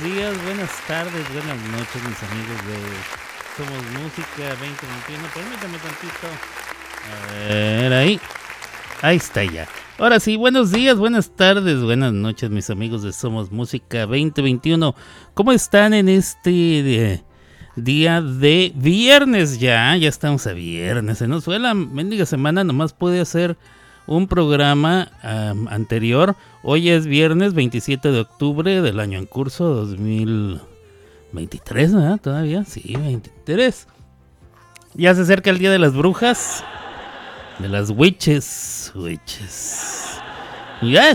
buenos días, buenas tardes, buenas noches, mis amigos de Somos Música 2021. Permítame tantito. A ver, ahí. Ahí está ya. Ahora sí, buenos días, buenas tardes, buenas noches, mis amigos de Somos Música 2021. ¿Cómo están en este eh, día de viernes ya? Ya estamos a viernes. Se nos fue la mendiga semana, nomás puede hacer un programa anterior. Hoy es viernes 27 de octubre del año en curso 2023, ¿verdad? Todavía, sí, 23. Ya se acerca el Día de las Brujas, de las Witches, Witches. Ya,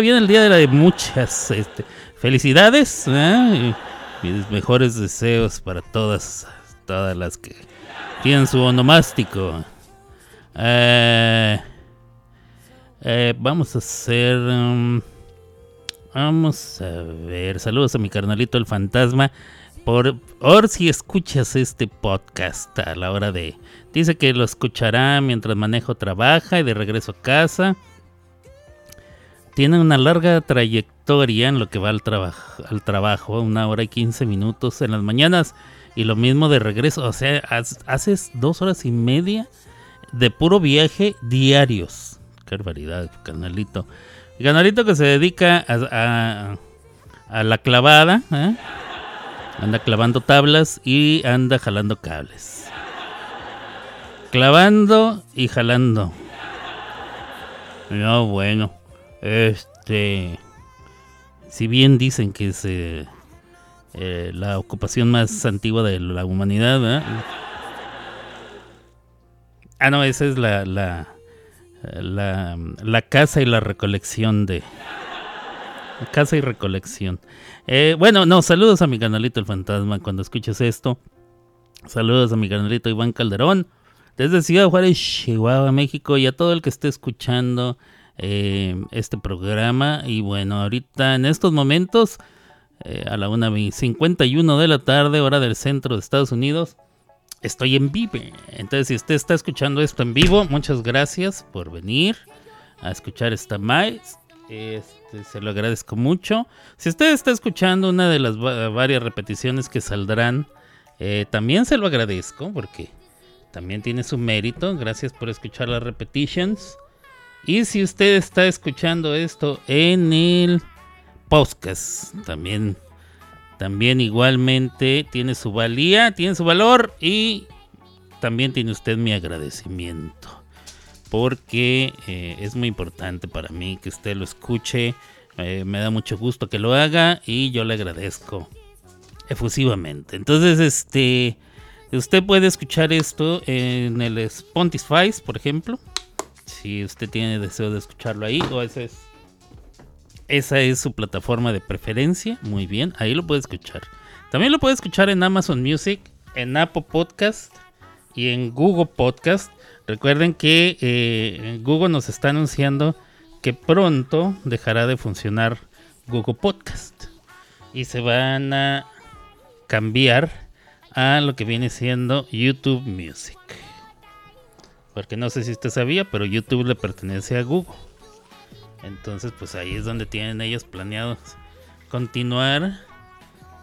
viene el Día de la de muchas este, felicidades ¿eh? mis mejores deseos para todas, todas las que tienen su onomástico. Eh, eh, vamos a hacer... Um, vamos a ver. Saludos a mi carnalito el fantasma. Por, por si escuchas este podcast a la hora de... Dice que lo escuchará mientras manejo trabaja y de regreso a casa. Tiene una larga trayectoria en lo que va al, trabajo al trabajo, una hora y 15 minutos en las mañanas y lo mismo de regreso. O sea, haces dos horas y media de puro viaje diarios. Qué barbaridad, canalito. canalito que se dedica a, a, la clavada. ¿eh? Anda clavando tablas y anda jalando cables. Clavando y jalando. No, bueno. Este. Si bien dicen que es eh, eh, la ocupación más antigua de la humanidad, Ah, no, esa es la, la, la casa y la recolección de... Casa y recolección. Eh, bueno, no, saludos a mi canalito El Fantasma cuando escuches esto. Saludos a mi canalito Iván Calderón. Desde Ciudad Juárez, Chihuahua, México. Y a todo el que esté escuchando eh, este programa. Y bueno, ahorita en estos momentos, eh, a la 1.51 de la tarde, hora del centro de Estados Unidos estoy en vivo. Entonces, si usted está escuchando esto en vivo, muchas gracias por venir a escuchar esta más. Este, se lo agradezco mucho. Si usted está escuchando una de las varias repeticiones que saldrán, eh, también se lo agradezco porque también tiene su mérito. Gracias por escuchar las repetitions. Y si usted está escuchando esto en el podcast, también también igualmente tiene su valía, tiene su valor y también tiene usted mi agradecimiento. Porque eh, es muy importante para mí que usted lo escuche. Eh, me da mucho gusto que lo haga y yo le agradezco efusivamente. Entonces, este, usted puede escuchar esto en el Spotify, por ejemplo. Si usted tiene deseo de escucharlo ahí, o ese es esa es su plataforma de preferencia. Muy bien, ahí lo puede escuchar. También lo puede escuchar en Amazon Music, en Apple Podcast y en Google Podcast. Recuerden que eh, Google nos está anunciando que pronto dejará de funcionar Google Podcast y se van a cambiar a lo que viene siendo YouTube Music. Porque no sé si usted sabía, pero YouTube le pertenece a Google. Entonces, pues ahí es donde tienen ellos planeados continuar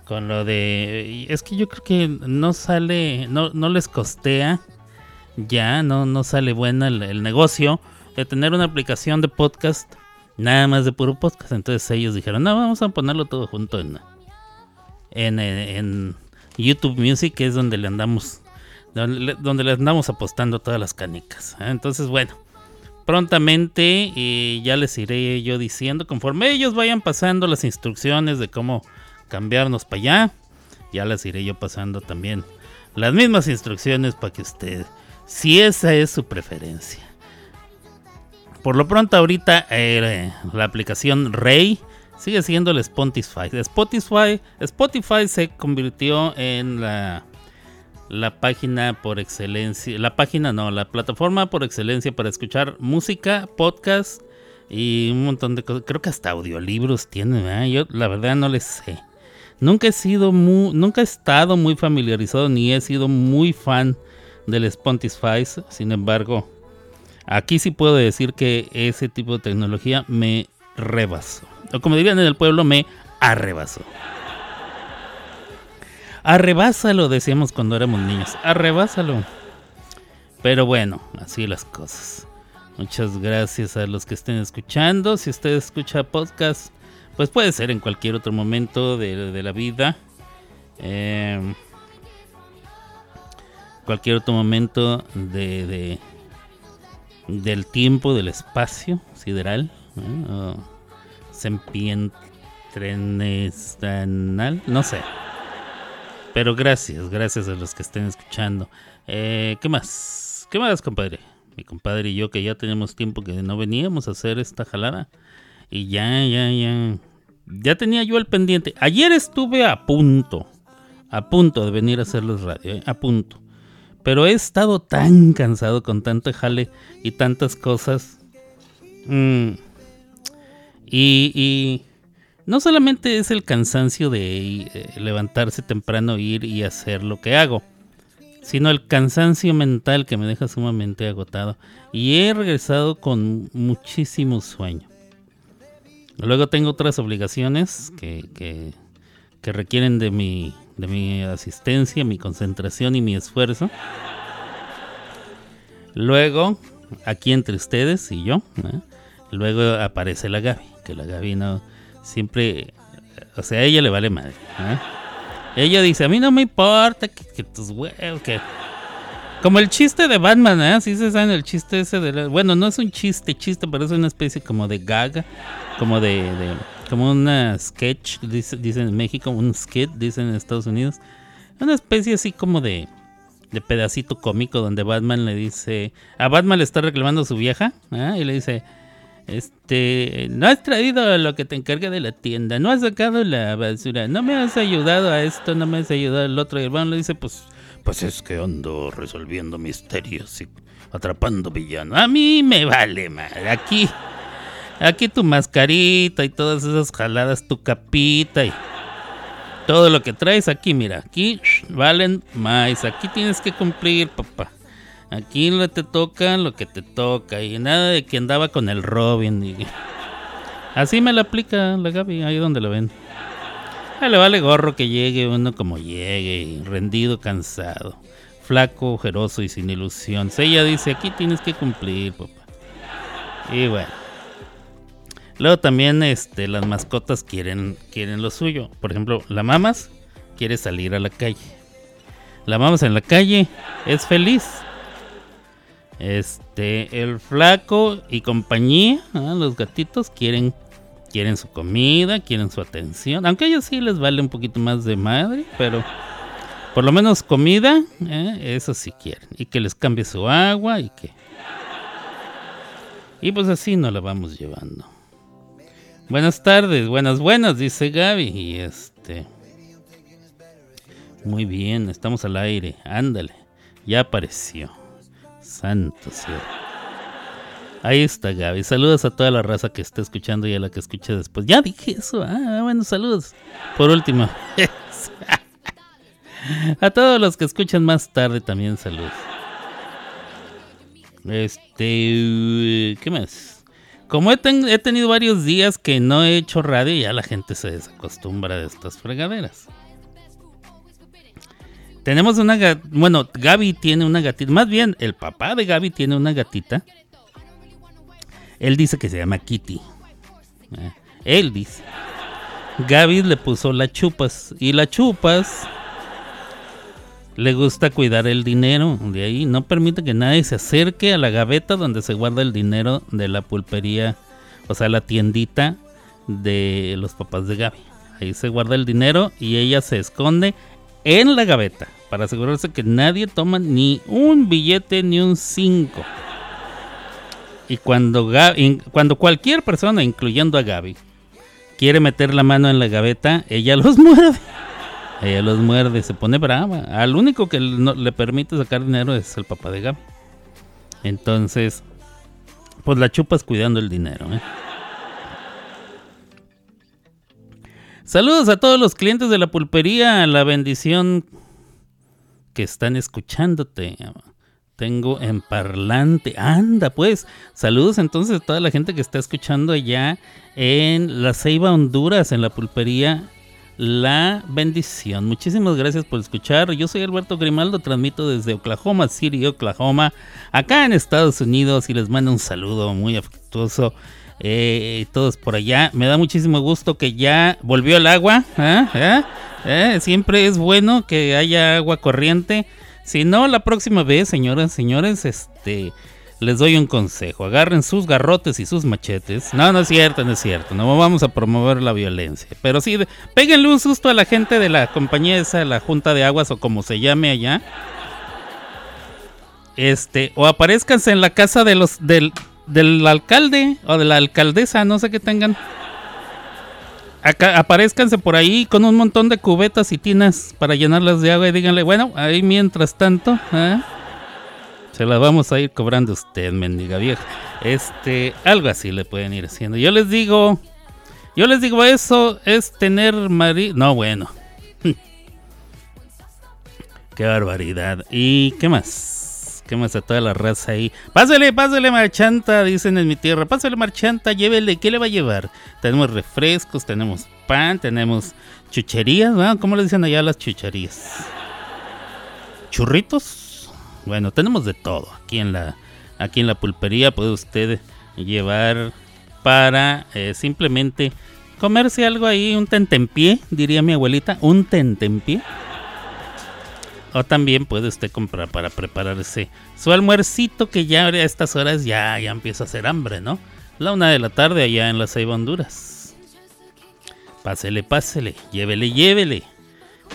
con lo de... Es que yo creo que no sale, no, no les costea ya, no, no sale buena el, negocio de tener una aplicación de podcast, nada más de puro podcast. Entonces ellos dijeron, no, vamos a ponerlo todo junto en, en, en YouTube Music, que es donde le andamos, donde, donde le andamos apostando todas las canicas. Entonces, bueno prontamente y ya les iré yo diciendo conforme ellos vayan pasando las instrucciones de cómo cambiarnos para allá. Ya les iré yo pasando también las mismas instrucciones para que usted, si esa es su preferencia. Por lo pronto ahorita eh, la aplicación Rey sigue siendo el Spotify. Spotify. Spotify se convirtió en la la página por excelencia, la página no, la plataforma por excelencia para escuchar música, podcast y un montón de cosas. Creo que hasta audiolibros tiene, Yo la verdad no les sé. Nunca he sido muy, nunca he estado muy familiarizado ni he sido muy fan del Spotify. Sin embargo, aquí sí puedo decir que ese tipo de tecnología me rebasó. O como dirían en el pueblo, me arrebasó. Arrebásalo, decíamos cuando éramos niños. Arrebásalo. Pero bueno, así las cosas. Muchas gracias a los que estén escuchando. Si usted escucha podcast, pues puede ser en cualquier otro momento de, la vida. Em, cualquier otro momento de, del tiempo, del espacio sideral. ¿eh? no sé. Pero gracias, gracias a los que estén escuchando. Eh, ¿Qué más? ¿Qué más, compadre? Mi compadre y yo que ya tenemos tiempo que no veníamos a hacer esta jalada. Y ya, ya, ya. Ya tenía yo el pendiente. Ayer estuve a punto. A punto de venir a hacer los radio. ¿eh? A punto. Pero he estado tan cansado con tanto jale y tantas cosas. Mm. Y, no solamente es el cansancio de eh, levantarse temprano, ir y hacer lo que hago, sino el cansancio mental que me deja sumamente agotado. Y he regresado con muchísimo sueño. Luego tengo otras obligaciones que, que, que requieren de mi, de mi asistencia, mi concentración y mi esfuerzo. Luego, aquí entre ustedes y yo, luego aparece la Gaby, que la Gaby no siempre, o sea, a ella le vale madre. Ella dice, a mí no me importa que, tus huevos, que... Como el chiste de Batman, ¿eh? Así se sabe el chiste ese. Bueno, no es un chiste, chiste, pero es una especie como de gaga, como de... como una sketch, dicen dice en México, un skit, dicen en Estados Unidos. Una especie así como de de pedacito cómico donde Batman le dice, a Batman le está reclamando a su vieja, ¿eh? y le dice, este, no has traído lo que te encarga de la tienda, no has sacado la basura, no me has ayudado a esto, no me has ayudado al otro. Y el Batman le dice, pues, pues es que ando resolviendo misterios y atrapando villanos. A mí me vale, madre. Aquí, aquí tu mascarita y todas esas jaladas, tu capita y todo lo que traes aquí, mira, aquí valen más. Aquí tienes que cumplir, papá. Aquí no te toca lo que te toca. Y nada de que andaba con el Robin. Así me la aplica la Gaby, ahí donde lo ven. le vale gorro que llegue uno como llegue, rendido, cansado, flaco, ojeroso y sin ilusión. ella dice, aquí tienes que cumplir, papá. Y bueno. Luego también este, las mascotas quieren, quieren lo suyo. Por ejemplo, la mamas quiere salir a la calle. La mamas en la calle es feliz. Este, el flaco y compañía, los gatitos quieren, quieren su comida, quieren su atención. Aunque a ellos sí les vale un poquito más de madre, pero por lo menos comida, ¿eh? eso sí quieren. Y que les cambie su agua y que... Y pues así nos la vamos llevando. Buenas tardes, buenas, buenas, dice Gaby. Y este. Muy bien, estamos al aire. Ándale, ya apareció. Santo cielo. Ahí está Gaby. Saludos a toda la raza que está escuchando y a la que escuche después. Ya dije eso. Ah, bueno, saludos. Por último. a todos los que escuchan más tarde también saludos. Este, ¿qué más? Como he, tenido varios días que no he hecho radio, ya la gente se desacostumbra de estas fregaderas. Tenemos una bueno, Gaby tiene una gatita, más bien el papá de Gaby tiene una gatita. Él dice que se llama Kitty. Eh, él dice. Gaby le puso la chupas y la chupas le gusta cuidar el dinero, de ahí no permite que nadie se acerque a la gaveta donde se guarda el dinero de la pulpería, o sea, la tiendita de los papás de Gaby. Ahí se guarda el dinero y ella se esconde en la gaveta para asegurarse que nadie toma ni un billete ni un cinco. Y cuando, cuando cualquier persona, incluyendo a Gaby, quiere meter la mano en la gaveta, ella los muerde. Ella los muerde, se pone brava. Al único que le permite sacar dinero es el papá de Gaby. Entonces, pues la chupas cuidando el dinero. ¿eh? Saludos a todos los clientes de la pulpería. La bendición que están escuchándote. Tengo en parlante. Anda, pues. Saludos entonces a toda la gente que está escuchando allá en La Ceiba, Honduras, en la pulpería la bendición. Muchísimas gracias por escuchar. Yo soy Alberto Grimaldo, transmito desde Oklahoma City, Oklahoma, acá en Estados Unidos y les mando un saludo muy afectuoso. Eh, todos por allá. Me da muchísimo gusto que ya volvió el agua. ¿eh? ¿Eh? Siempre es bueno que haya agua corriente. Si no, la próxima vez, señoras, señores, este les doy un consejo. Agarren sus garrotes y sus machetes. No, no es cierto, no es cierto. No vamos a promover la violencia. Pero sí, péguenle un susto a la gente de la compañía esa, la Junta de Aguas o como se llame allá. Este, o aparezcanse en la casa de los, del, del alcalde o de la alcaldesa, no sé qué tengan. Acá, aparezcanse por ahí con un montón de cubetas y tinas para llenarlas de agua y díganle, bueno, ahí mientras tanto, ¿eh? Se la vamos a ir cobrando usted, mendiga vieja. Este, algo así le pueden ir haciendo. Yo les digo, yo les digo, eso es tener marido. No, bueno. qué barbaridad. ¿Y qué más? ¿Qué más a toda la raza ahí? Pásale, pásale, marchanta, dicen en mi tierra. Pásale, marchanta, llévele. ¿Qué le va a llevar? Tenemos refrescos, tenemos pan, tenemos chucherías. ¿no? ¿Cómo le dicen allá las chucherías? ¿Churritos? Bueno, tenemos de todo. Aquí en la, aquí en la pulpería puede usted llevar para eh, simplemente comerse algo ahí, un tentempié, diría mi abuelita, un tentempié. O también puede usted comprar para prepararse su almuercito que ya a estas horas ya, ya empieza a hacer hambre, ¿no? La una de la tarde allá en la Ceiba Honduras. Pásele, pásele, llévele, llévele.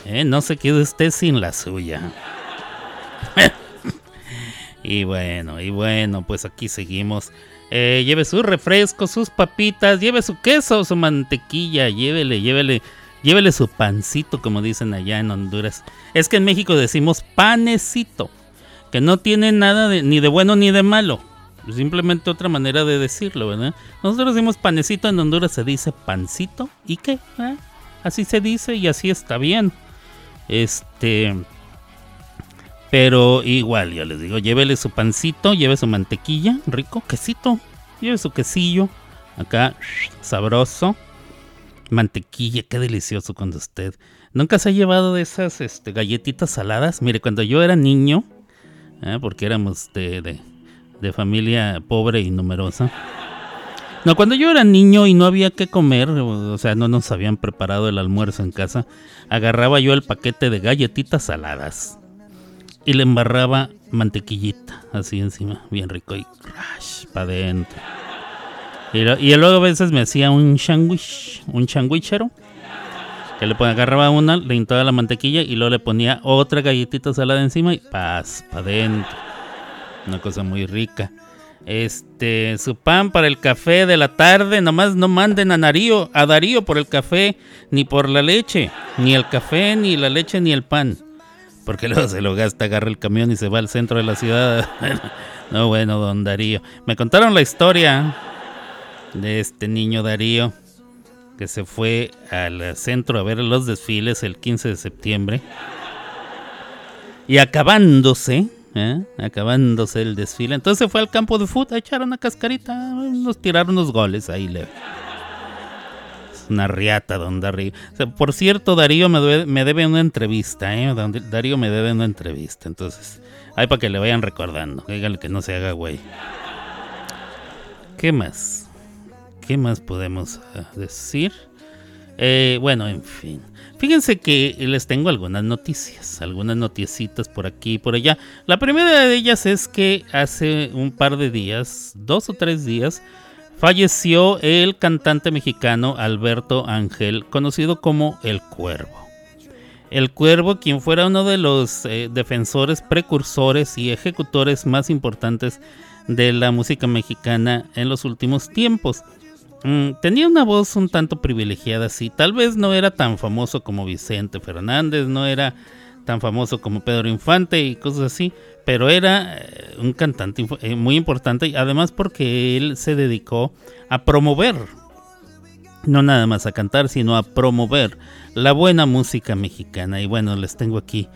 Eh, no se quede usted sin la suya. Y bueno, y bueno, pues aquí seguimos. Eh, lleve sus refrescos, sus papitas, lleve su queso, su mantequilla, llévele, llévele, llévele su pancito, como dicen allá en Honduras. Es que en México decimos panecito, que no tiene nada ni de bueno ni de malo. Simplemente otra manera de decirlo, ¿verdad? Nosotros decimos panecito, en Honduras se dice pancito, ¿y qué? ¿Eh? Así se dice y así está bien. Este. Pero igual, yo les digo, llévele su pancito, lleve su mantequilla, rico, quesito, lleve su quesillo, acá, sabroso. Mantequilla, qué delicioso cuando usted. ¿Nunca se ha llevado de esas este, galletitas saladas? Mire, cuando yo era niño, ¿eh? porque éramos de, de familia pobre y numerosa. No, cuando yo era niño y no había que comer, o sea, no nos habían preparado el almuerzo en casa, agarraba yo el paquete de galletitas saladas y le embarraba mantequillita así encima, bien rico y crash para adentro. Y, luego a veces me hacía un sandwich, un sandwichero, que le ponía, agarraba una, le untaba la mantequilla y luego le ponía otra galletita salada encima y paz, para adentro. Una cosa muy rica. Este, su pan para el café de la tarde, nomás no manden a Darío, a Darío por el café, ni por la leche, ni el café, ni la leche, ni el pan. Porque luego se lo gasta, agarra el camión y se va al centro de la ciudad. no, bueno, don Darío. Me contaron la historia de este niño Darío que se fue al centro a ver los desfiles el 15 de septiembre. Y acabándose, ¿eh? acabándose el desfile, entonces fue al campo de fútbol a echar una cascarita, nos tiraron unos goles ahí le una riata, don Darío. por cierto, Darío me debe, una entrevista, ¿eh? Darío me debe una entrevista. Entonces, ahí para que le vayan recordando. Díganle que no se haga güey. ¿Qué más? ¿Qué más podemos eh, decir? Eh, bueno, en fin. Fíjense que les tengo algunas noticias, algunas noticitas por aquí y por allá. La primera de ellas es que hace un par de días, dos o tres días, falleció el cantante mexicano Alberto Ángel, conocido como El Cuervo. El Cuervo, quien fuera uno de los eh, defensores, precursores y ejecutores más importantes de la música mexicana en los últimos tiempos. Mm, tenía una voz un tanto privilegiada, sí. Tal vez no era tan famoso como Vicente Fernández, no era tan famoso como Pedro Infante y cosas así, pero era eh, un cantante eh, muy importante, además porque él se dedicó a promover, no nada más a cantar, sino a promover la buena música mexicana. Y bueno, les tengo aquí.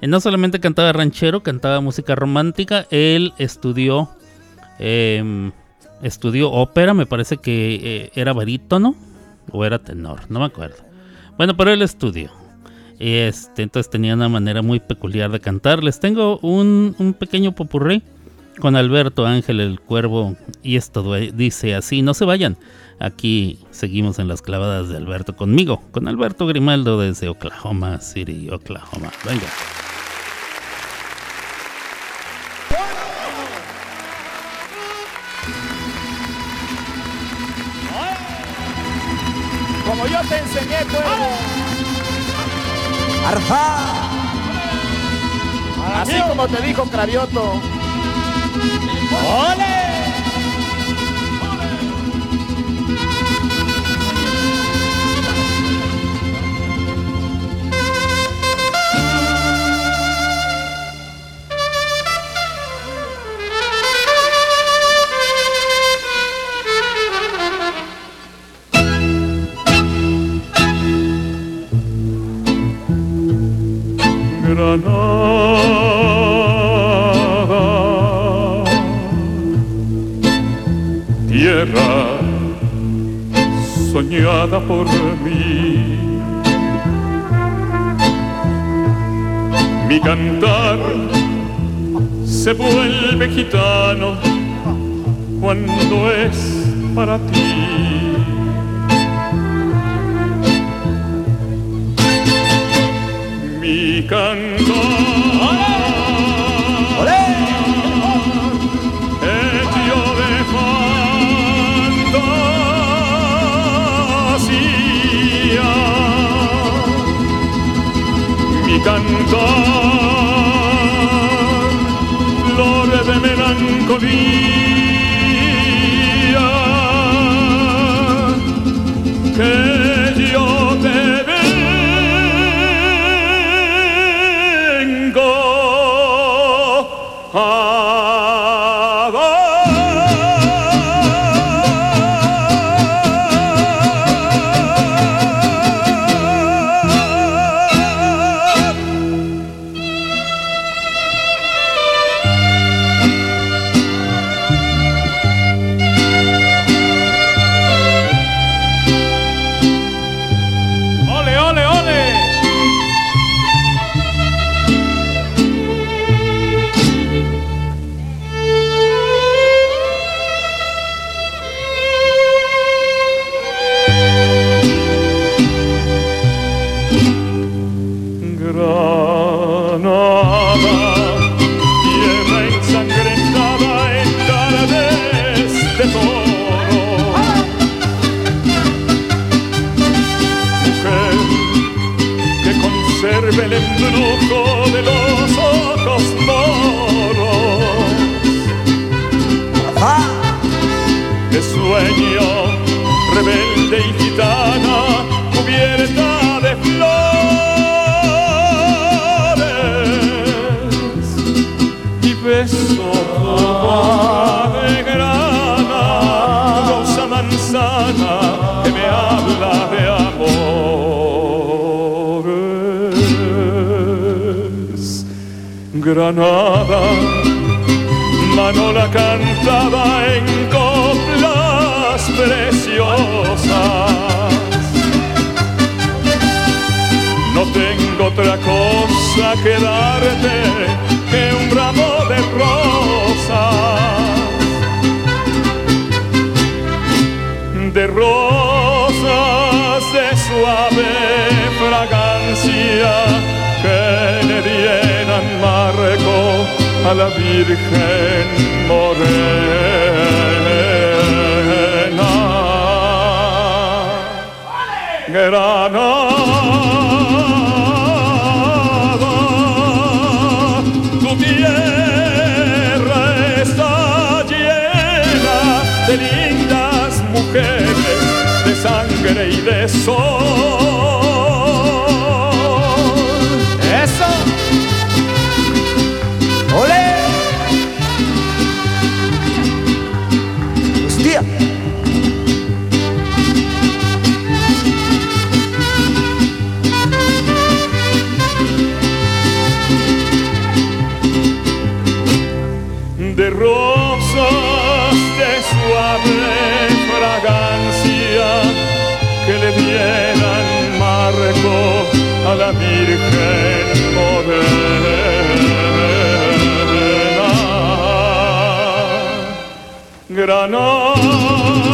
Eh, no solamente cantaba ranchero, cantaba música romántica, él estudió, em, estudió ópera, me parece que era barítono o era tenor, no me acuerdo Bueno, pero el estudio. Este, entonces tenía una manera muy peculiar de cantar. Les tengo un, un pequeño popurrí con Alberto Ángel el Cuervo y esto dice así, no se vayan. Aquí seguimos en las clavadas de Alberto conmigo, con Alberto Grimaldo desde Oklahoma City, Oklahoma. Venga. Como yo te enseñé, Cuervo. Arfa. Así como te dijo Cravioto. ¡Ole! Por mí. Mi cantar se vuelve gitano cuando es para ti. Mi cantar cantar, flores de melancolía, Mujer que conserve el embrujo de los ojos moros. Que sueño rebelde y gitana cubierta de flores. Granada, Manola cantaba en coplas preciosas. No tengo otra cosa que darte que un ramo de rosas, de rosas de suave fragancia que le dieran marco a la Virgen Morena. Granada, tu tierra está llena de lindas mujeres, de sangre y de sol. Le dieran marco la Virgen morena. Granada,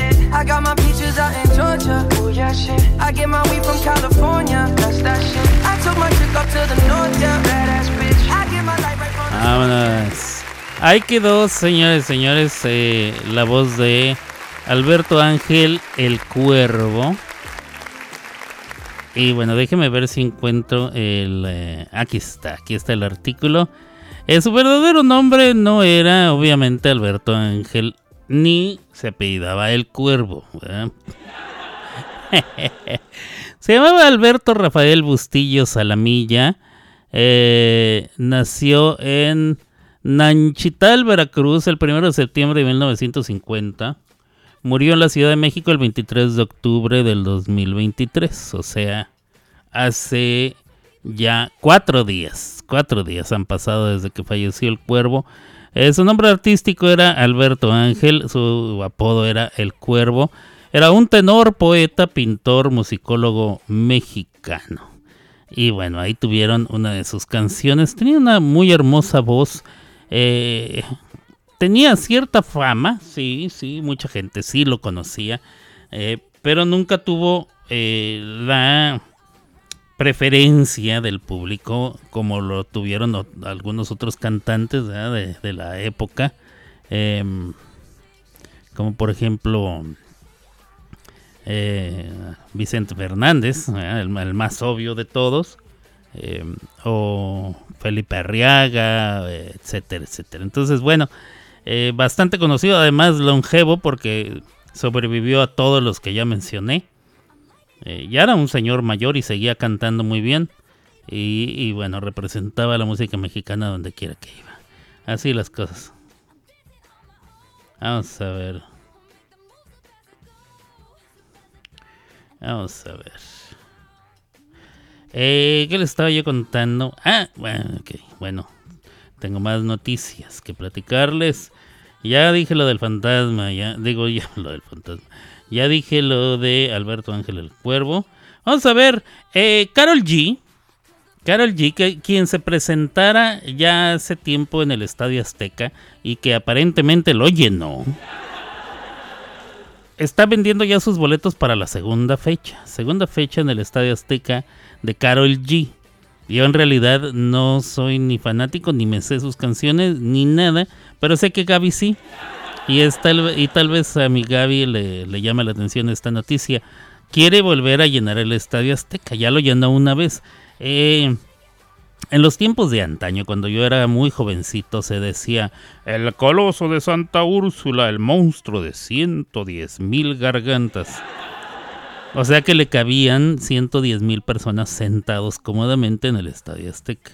I got my peaches out in Georgia. Oh yeah, shit. I get my weed from California. That's that shit. I took my chick up to the north, yeah. Badass bitch. I get my light right from the Vámonos. Ahí quedó, señores, señores, eh, la voz de Alberto Ángel el Cuervo. Y bueno, déjeme ver si encuentro el... eh, aquí está, aquí está el artículo. Eh, su verdadero nombre no era obviamente Alberto Ángel, ni se apellidaba el Cuervo. Se llamaba Alberto Rafael Bustillo Salamilla. eh, nació en Nanchital, Veracruz, el 1 de septiembre de 1950. Murió en la Ciudad de México el 23 de octubre del 2023. O sea, hace ya cuatro días. Cuatro días han pasado desde que falleció el cuervo. Eh, su nombre artístico era Alberto Ángel. Su apodo era El Cuervo. Era un tenor, poeta, pintor, musicólogo mexicano. Y bueno, ahí tuvieron una de sus canciones. Tenía una muy hermosa voz. eh, tenía cierta fama, sí, sí, mucha gente sí lo conocía. eh, pero nunca tuvo la preferencia del público como lo tuvieron algunos otros cantantes de, la época. Em, como por ejemplo eh, Vicente Fernández, el, más obvio de todos, eh, o Felipe Arriaga, etcétera, etcétera. Entonces, bueno, eh, bastante conocido, además longevo, porque sobrevivió a todos los que ya mencioné. Eh, ya era un señor mayor y seguía cantando muy bien. Y, y bueno, representaba la música mexicana donde quiera que iba. Así las cosas. Vamos a ver. Vamos a ver. Eh, ¿Qué les estaba yo contando? Ah, bueno, ok, bueno. Tengo más noticias que platicarles. Ya dije lo del fantasma, ya digo ya lo del fantasma. Ya dije lo de Alberto Ángel el Cuervo. Vamos a ver, eh, Carol G. Carol G, que, quien se presentara ya hace tiempo en el Estadio Azteca y que aparentemente lo llenó. Está vendiendo ya sus boletos para la segunda fecha. Segunda fecha en el Estadio Azteca de Carol G. Yo en realidad no soy ni fanático, ni me sé sus canciones, ni nada, pero sé que Gaby sí. Y, tal, y tal vez a mi Gaby le, le llama la atención esta noticia. Quiere volver a llenar el Estadio Azteca, ya lo llenó una vez. Eh, en los tiempos de antaño, cuando yo era muy jovencito, se decía, el coloso de Santa Úrsula, el monstruo de 110 mil gargantas. O sea que le cabían 110 mil personas sentados cómodamente en el Estadio Azteca.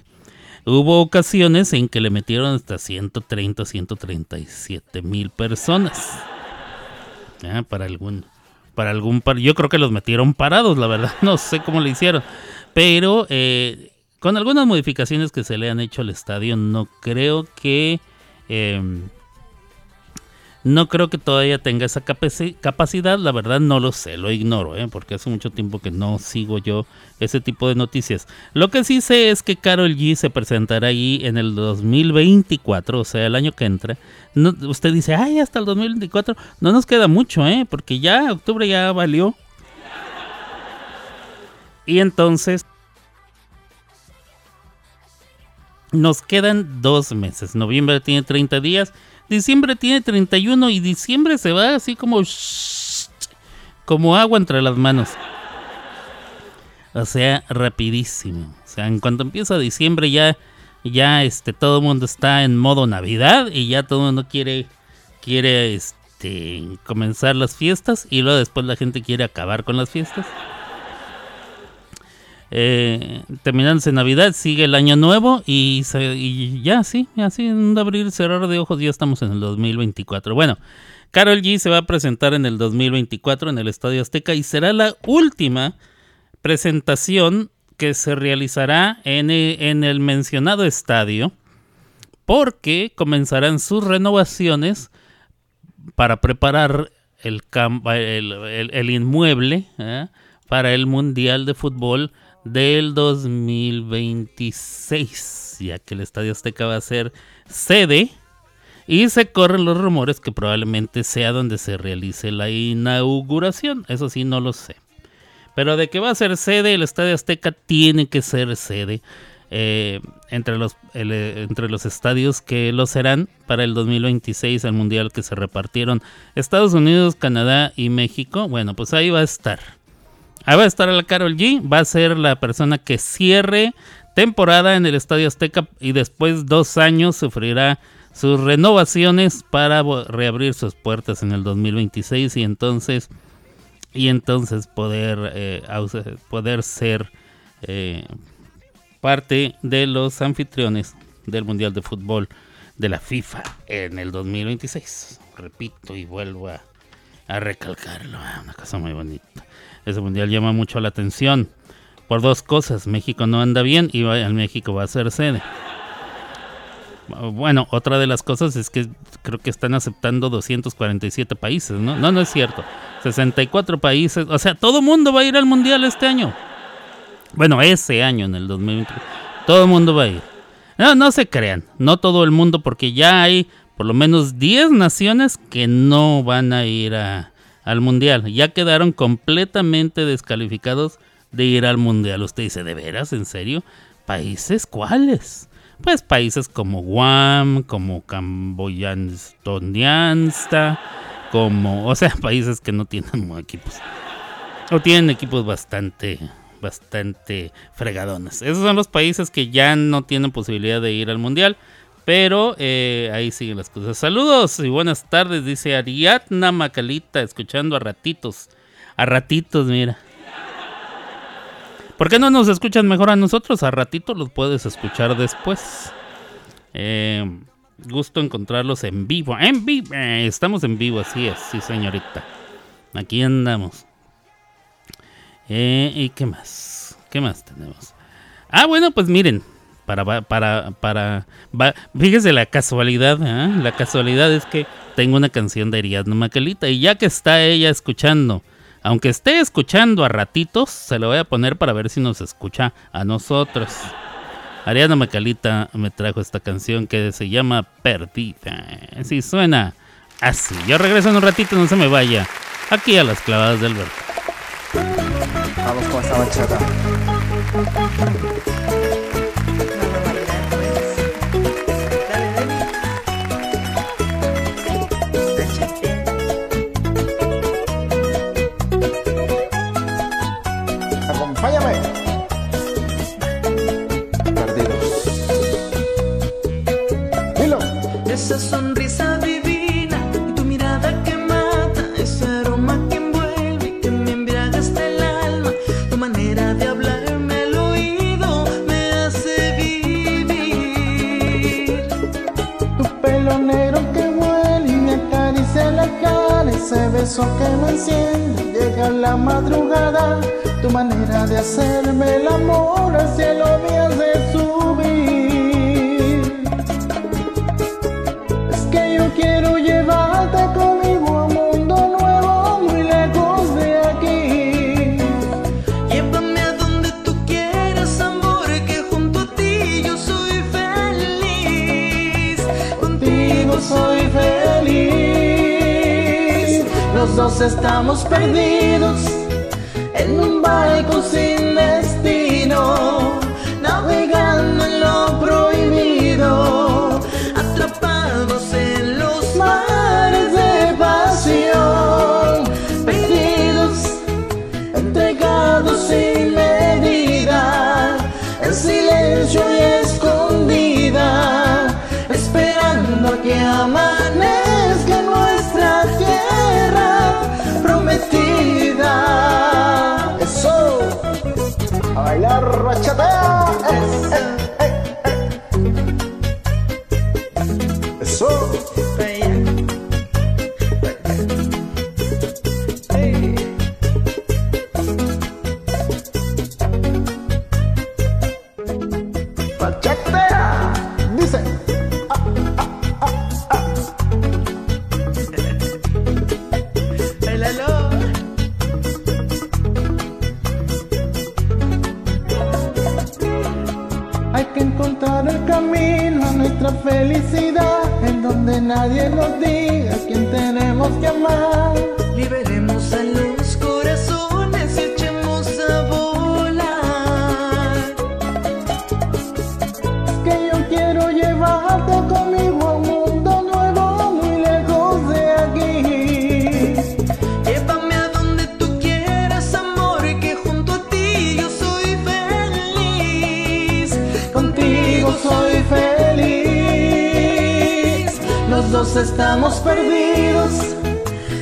Hubo ocasiones en que le metieron hasta 130, 137 mil personas. Ah, para algún, para algún par, yo creo que los metieron parados, la verdad, no sé cómo le hicieron, pero eh, con algunas modificaciones que se le han hecho al estadio, no creo que eh, No creo que todavía tenga esa capacidad, la verdad no lo sé, lo ignoro, ¿eh? porque hace mucho tiempo que no sigo yo ese tipo de noticias. Lo que sí sé es que Carol G se presentará ahí en el 2024, o sea, el año que entra. usted dice, ay, hasta el 2024, no nos queda mucho, ¿eh? porque ya octubre ya valió. Y entonces nos quedan dos meses. Noviembre tiene 30 días Diciembre tiene 31 y diciembre se va así como como agua entre las manos. O sea, rapidísimo. O sea, en cuanto empieza diciembre ya ya este todo el mundo está en modo Navidad y ya todo el mundo quiere quiere este comenzar las fiestas y luego después la gente quiere acabar con las fiestas. Eh, terminándose Navidad, sigue el año nuevo y, ya, sí, así en abrir cerrar de ojos ya estamos en el 2024. Bueno, Carol G se va a presentar en el 2024 en el Estadio Azteca y será la última presentación que se realizará en e, el, mencionado estadio porque comenzarán sus renovaciones para preparar el, el, inmueble ¿eh? para el Mundial de Fútbol del 2026, ya que el Estadio Azteca va a ser sede y se corren los rumores que probablemente sea donde se realice la inauguración, eso sí no lo sé. Pero de que va a ser sede, el Estadio Azteca tiene que ser sede. Eh, entre, los, eh, entre los estadios que lo serán para el 2026, el mundial que se repartieron Estados Unidos, Canadá y México. Bueno, pues ahí va a estar. Ahí va a estar la Carol G. Va a ser la persona que cierre temporada en el Estadio Azteca y después dos años sufrirá sus renovaciones para reabrir sus puertas en el 2026 y entonces y entonces poder eh, poder ser eh, parte de los anfitriones del Mundial de Fútbol de la FIFA en el 2026. Repito y vuelvo a, a recalcarlo, ah, una cosa muy bonita. Ese mundial llama mucho la atención por dos cosas. México no anda bien y el México va a ser sede. Bueno, otra de las cosas es que creo que están aceptando 247 países, ¿no? No, no es cierto. 64 países. O sea, todo mundo va a ir al mundial este año. Bueno, ese año, en el 2020. Todo el mundo va a ir. No, no se crean. No todo el mundo, porque ya hay por lo menos 10 naciones que no van a ir a, al mundial. Ya quedaron completamente descalificados de ir al mundial. Usted dice, ¿de veras? ¿En serio? ¿Países cuáles? Pues países como Guam, como Camboyanstoniansta, como, o sea, países que no tienen equipos. O tienen equipos bastante, bastante fregadones. Esos son los países que ya no tienen posibilidad de ir al mundial. Pero eh, ahí siguen las cosas. Saludos y buenas tardes, dice Ariadna Macalita, escuchando a ratitos. A ratitos, mira. ¿Por qué no nos escuchan mejor a nosotros? A ratitos los puedes escuchar después. Eh, gusto encontrarlos en vivo. En vivo. Eh, estamos en vivo, así es, sí, señorita. Aquí andamos. ¿Y qué más? ¿Qué más tenemos? Ah, bueno, pues miren para, para, para, fíjese la casualidad, ¿eh? la casualidad es que tengo una canción de Ariadna Macalita y ya que está ella escuchando, aunque esté escuchando a ratitos, se lo voy a poner para ver si nos escucha a nosotros. Ariadna Macalita me trajo esta canción que se llama Perdida. Si suena así. Yo regreso en un ratito, no se me vaya. Aquí a las clavadas del verbo. Vamos con esta bachata. Esa sonrisa divina y tu mirada que mata, ese aroma que envuelve que me embriagaste el alma, tu manera de hablarme al oído me hace vivir. Tu pelo negro que huele y me acaricia la cara, ese beso que me enciende, llega la madrugada, tu manera de hacerme el amor al cielo me hace. Llevarte conmigo a un mundo nuevo, muy lejos de aquí. Llévame a donde tú quieras, amor, que junto a ti yo soy feliz. Contigo soy feliz. Los dos estamos perdidos en un barco sin destino, Los dos estamos perdidos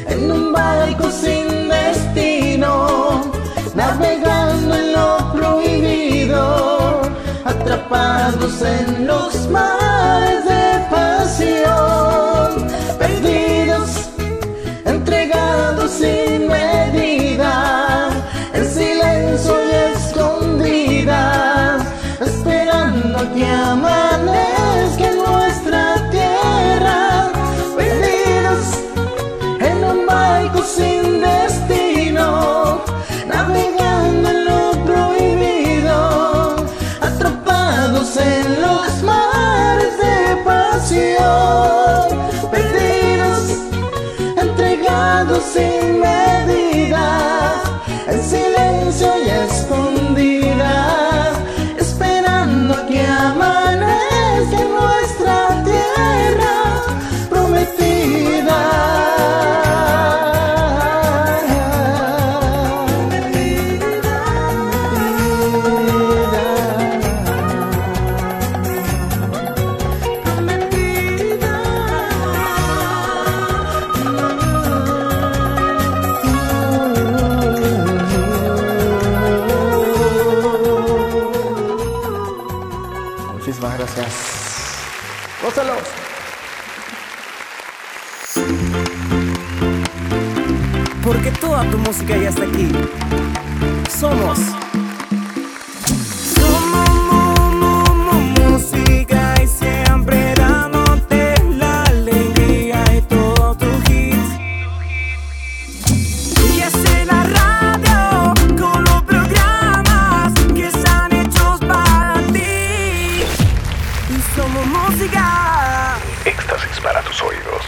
en un barco sin destino, navegando en lo prohibido, atrapados en los mares toda tu música ya está aquí. Somos.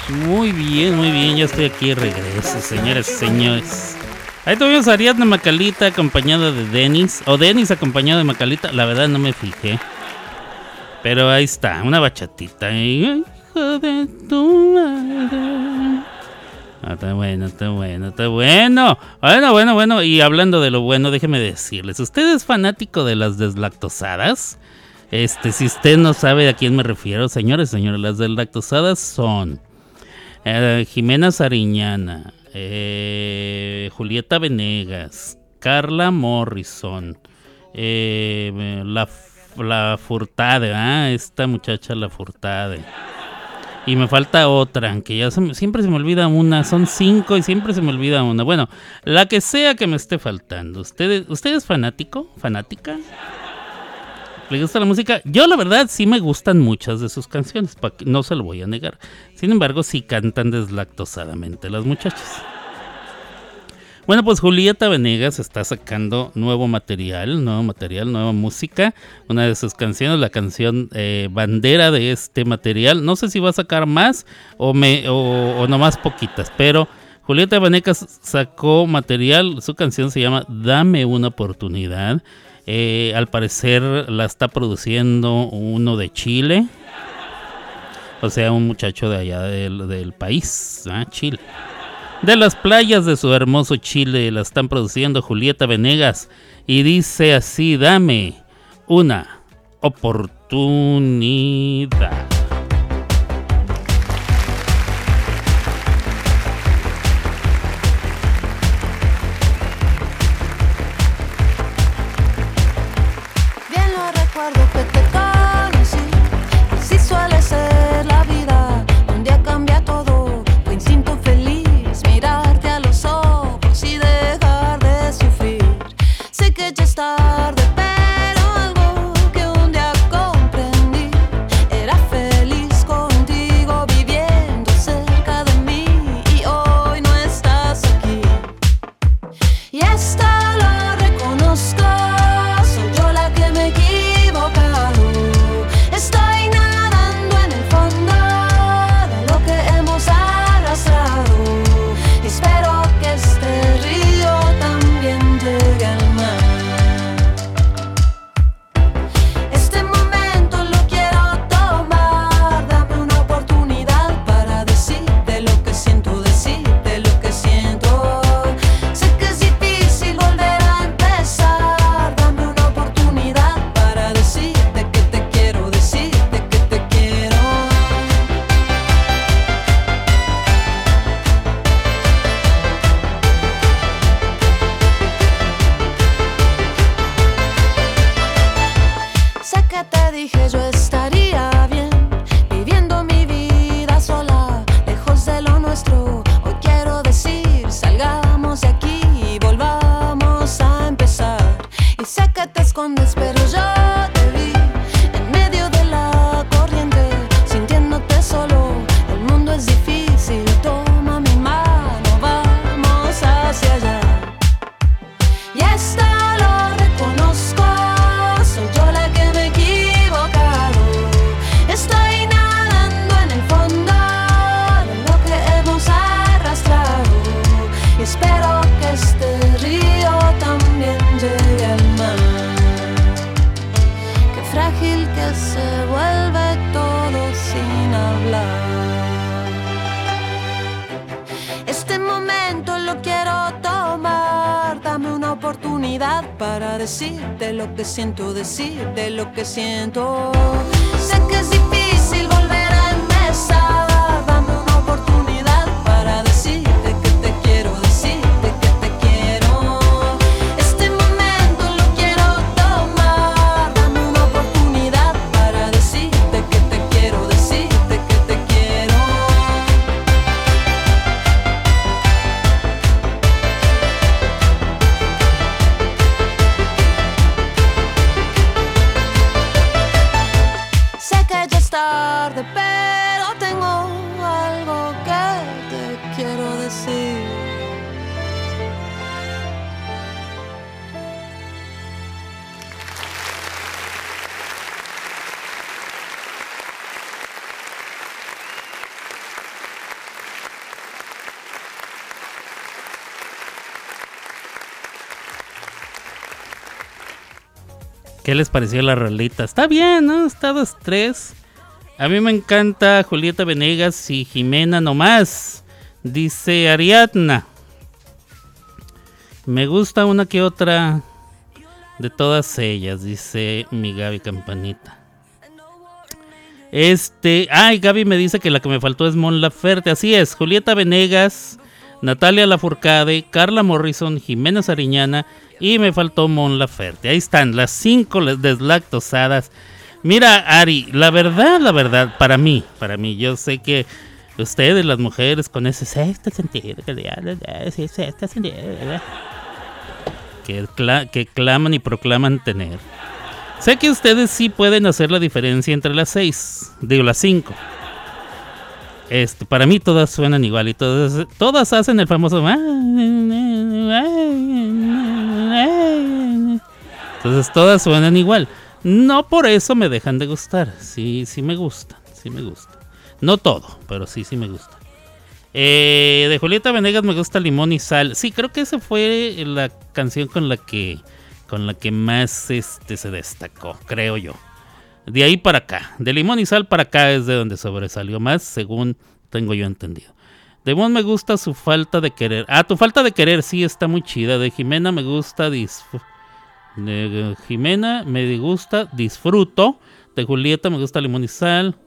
Muy bien, muy bien, ya estoy aquí de regreso, señores y señores. Ahí tuvimos a Ariadna Macalita acompañada de Denis, o Denis acompañado de Macalita, la verdad no me fijé. Pero ahí está, una bachatita. Hijo de tu madre. Ah, está bueno, está bueno, está bueno. Bueno, bueno, bueno. Y hablando de lo bueno, déjeme decirles, ¿usted es fanático de las deslactosadas? Este, si usted no sabe a quién me refiero, señores, señores, las deslactosadas son eh, Jimena Sariñana, eh, Julieta Venegas, Carla Morrison, eh, la, la Furtade, ah, esta muchacha la Furtade. Y me falta otra, que ya siempre se me olvida una, son cinco y siempre se me olvida una. Bueno, la que sea que me esté faltando. ¿Usted, ¿usted es fanático? ¿Fanática? Le gusta la música. Yo la verdad sí me gustan muchas de sus canciones, no se lo voy a negar. Sin embargo, sí cantan deslactosadamente las muchachas. Bueno, pues Julieta Venegas está sacando nuevo material, nuevo material, nueva música. Una de sus canciones, la canción eh, bandera de este material. No sé si va a sacar más o, me, o, o nomás poquitas, pero Julieta Venegas sacó material. Su canción se llama Dame una oportunidad. Eh, al parecer la está produciendo uno de Chile. O sea, un muchacho de allá del, país, ¿ah? Chile. De las playas de su hermoso Chile la están produciendo Julieta Venegas y dice así, dame una oportunidad. Oportunidad para decirte lo que siento, decirte lo que siento. Sé que es les pareció la rolita? Está bien, ¿no? Está dos, tres. A mí me encanta Julieta Venegas y Jimena nomás. Dice Ariadna. Me gusta una que otra de todas ellas, dice mi Gaby Campanita. Este, ay, Gaby me dice que la que me faltó es Mon Laferte. Así es, Julieta Venegas, Natalia Lafourcade, Carla Morrison, Jimena Sariñana y me faltó Mon Laferte. Ahí están las cinco deslactosadas. Mira, Ari, la verdad, la verdad, para mí, para mí, yo sé que ustedes, las mujeres, con ese sexto sentido, que, que claman y proclaman tener. Sé que ustedes sí pueden hacer la diferencia entre las seis, digo las cinco. Este, para mí todas suenan igual y todas, todas hacen el famoso. Entonces todas suenan igual. No por eso me dejan de gustar. Sí, sí me gustan, sí me gustan. No todo, pero sí, sí me gusta. Eh, de Julieta Venegas me gusta Limón y Sal. Sí, creo que esa fue la canción con la que con la que más este se destacó, creo yo. De ahí para acá, de Limón y Sal para acá es de donde sobresalió más, según tengo yo entendido. De Mon me gusta su falta de querer. Ah, tu falta de querer sí está muy chida. De Jimena me gusta disfruto. De Jimena me gusta disfruto. De Julieta me gusta limón y sal.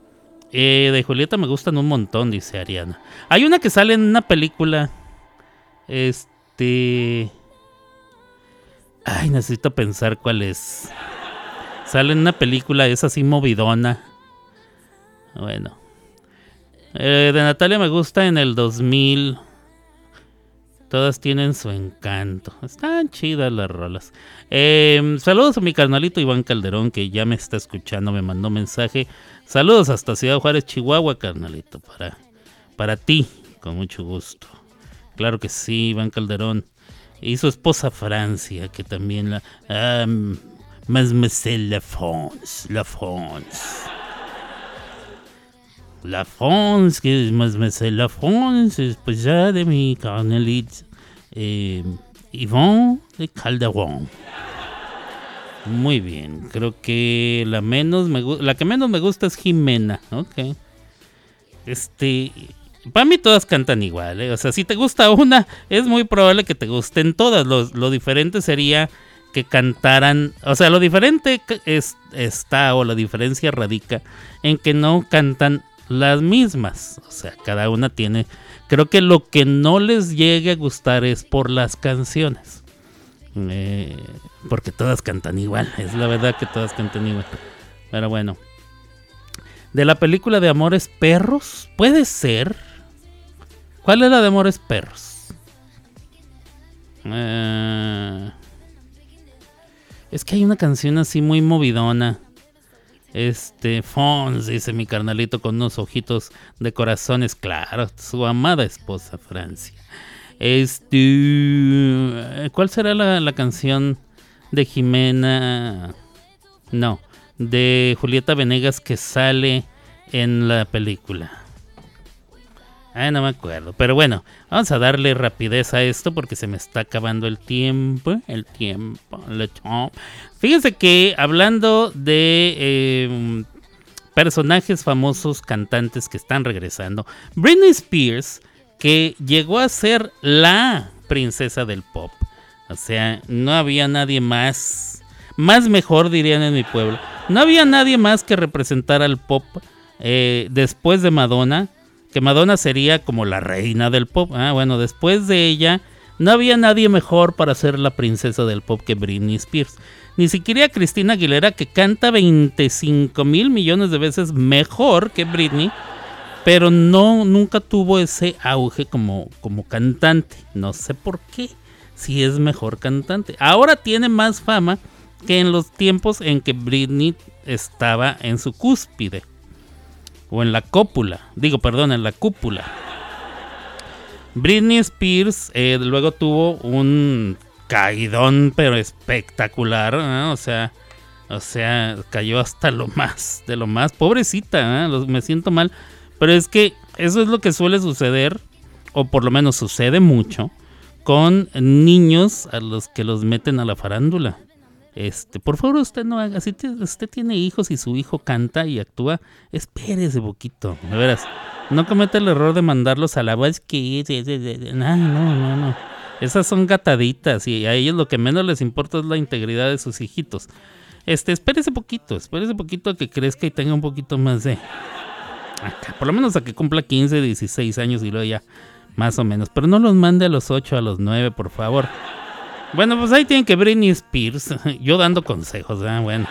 Eh, de Julieta me gustan un montón, dice Ariana. Hay una que sale en una película. Este. Ay, necesito pensar cuál es. Sale en una película, es así movidona. Bueno. Eh, de Natalia me gusta en el 2000. Todas tienen su encanto. Están chidas las rolas. Eh, saludos a mi carnalito Iván Calderón, que ya me está escuchando, me mandó mensaje. Saludos hasta Ciudad Juárez, Chihuahua, carnalito. Para, para ti, con mucho gusto. Claro que sí, Iván Calderón. Y su esposa Francia, que también la... sé la France, la France. La France, que me sé la France, esposa de mi carnalito eh, Iván de Calderón. Muy bien, creo que la menos me la que menos me gusta es Jimena, ok. Este, para mí todas cantan igual, ¿eh? o sea, si te gusta una, es muy probable que te gusten todas. Lo, lo diferente sería que cantaran, o sea, lo diferente es, está o la diferencia radica en que no cantan las mismas, o sea, cada una tiene, creo que lo que no les llegue a gustar es por las canciones. Eh, porque todas cantan igual, es la verdad que todas cantan igual. Pero bueno. De la película de Amores Perros, puede ser. ¿Cuál es la de Amores Perros? Eh, es que hay una canción así muy movidona. Este, Fons, dice mi carnalito con unos ojitos de corazones, claro, su amada esposa Francia. Este, ¿cuál será la, la canción de Jimena? No, de Julieta Venegas que sale en la película. Ah, no me acuerdo. Pero bueno, vamos a darle rapidez a esto porque se me está acabando el tiempo. El tiempo. Fíjense que hablando de eh, personajes famosos cantantes que están regresando, Britney Spears, que llegó a ser la princesa del pop. O sea, no había nadie más, más mejor dirían en mi pueblo. No había nadie más que representara al pop eh, después de Madonna, que Madonna sería como la reina del pop. Ah, bueno, después de ella, no había nadie mejor para ser la princesa del pop que Britney Spears. Ni siquiera Cristina Aguilera, que canta 25 mil millones de veces mejor que Britney, pero no, nunca tuvo ese auge como, como cantante. No sé por qué, si es mejor cantante. Ahora tiene más fama que en los tiempos en que Britney estaba en su cúspide. O en la cópula. Digo, perdón, en la cúpula. Britney Spears eh, luego tuvo un caidón, pero espectacular. O sea, o sea, cayó hasta lo más, de lo más. Pobrecita, ¿eh? Me siento mal. Pero es que eso es lo que suele suceder, o por lo menos sucede mucho, con niños a los que los meten a la farándula. Este, por favor, usted no haga, si te- usted tiene hijos y su hijo canta y actúa, espérese poquito, de veras. No cometa el error de mandarlos a la voz que no, no, no. Esas son gataditas y a ellos lo que menos les importa es la integridad de sus hijitos. Este, espérese poquito, espérese poquito a que crezca y tenga un poquito más de acá, por lo menos a que cumpla 15, 16 años y luego ya más o menos, pero no los mande a los 8, a los 9, por favor. Bueno, pues ahí tienen que Britney Spears, yo dando consejos, ¿verdad? bueno.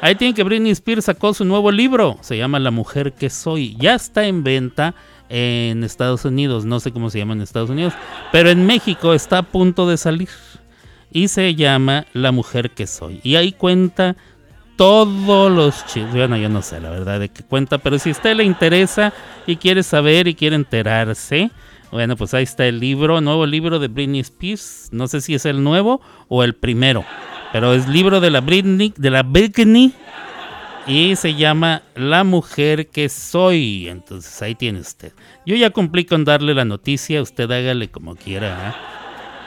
Ahí tienen que Britney Spears sacó su nuevo libro, se llama La mujer que soy. Ya está en venta en Estados Unidos, no sé cómo se llama en Estados Unidos, pero en México está a punto de salir. y se llama La mujer que soy. Y ahí cuenta todos los chismes. Bueno, yo no sé la verdad de qué cuenta, pero si a usted le interesa y quiere saber y quiere enterarse, bueno, pues ahí está el libro, nuevo libro de Britney Spears. No sé si es el nuevo o el primero, pero es libro de la Britney, de la Britney y se llama La mujer que soy. Entonces ahí tiene usted. Yo ya cumplí con darle la noticia, usted hágale como quiera.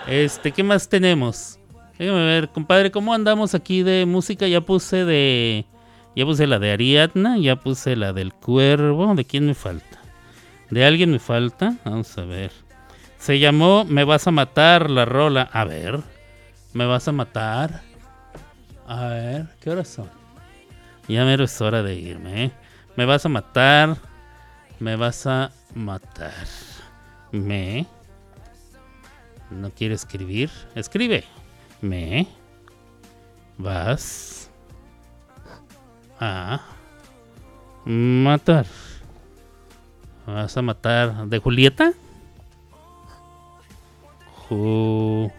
¿eh? Este, ¿qué más tenemos? Déjame ver, compadre, ¿cómo andamos aquí de música? Ya puse de. Ya puse la de Ariadna, ya puse la del cuervo. ¿De quién me falta? ¿De alguien me falta? Vamos a ver. Se llamó Me vas a matar la rola. A ver. ¿Me vas a matar? A ver, ¿qué horas son? Ya mero es hora de irme. ¿eh? Me vas a matar. Me vas a matar. Me. ¿No quiere escribir? Escribe. Me. Vas. A. Matar. ¿Vas a matar de Julieta? Julieta.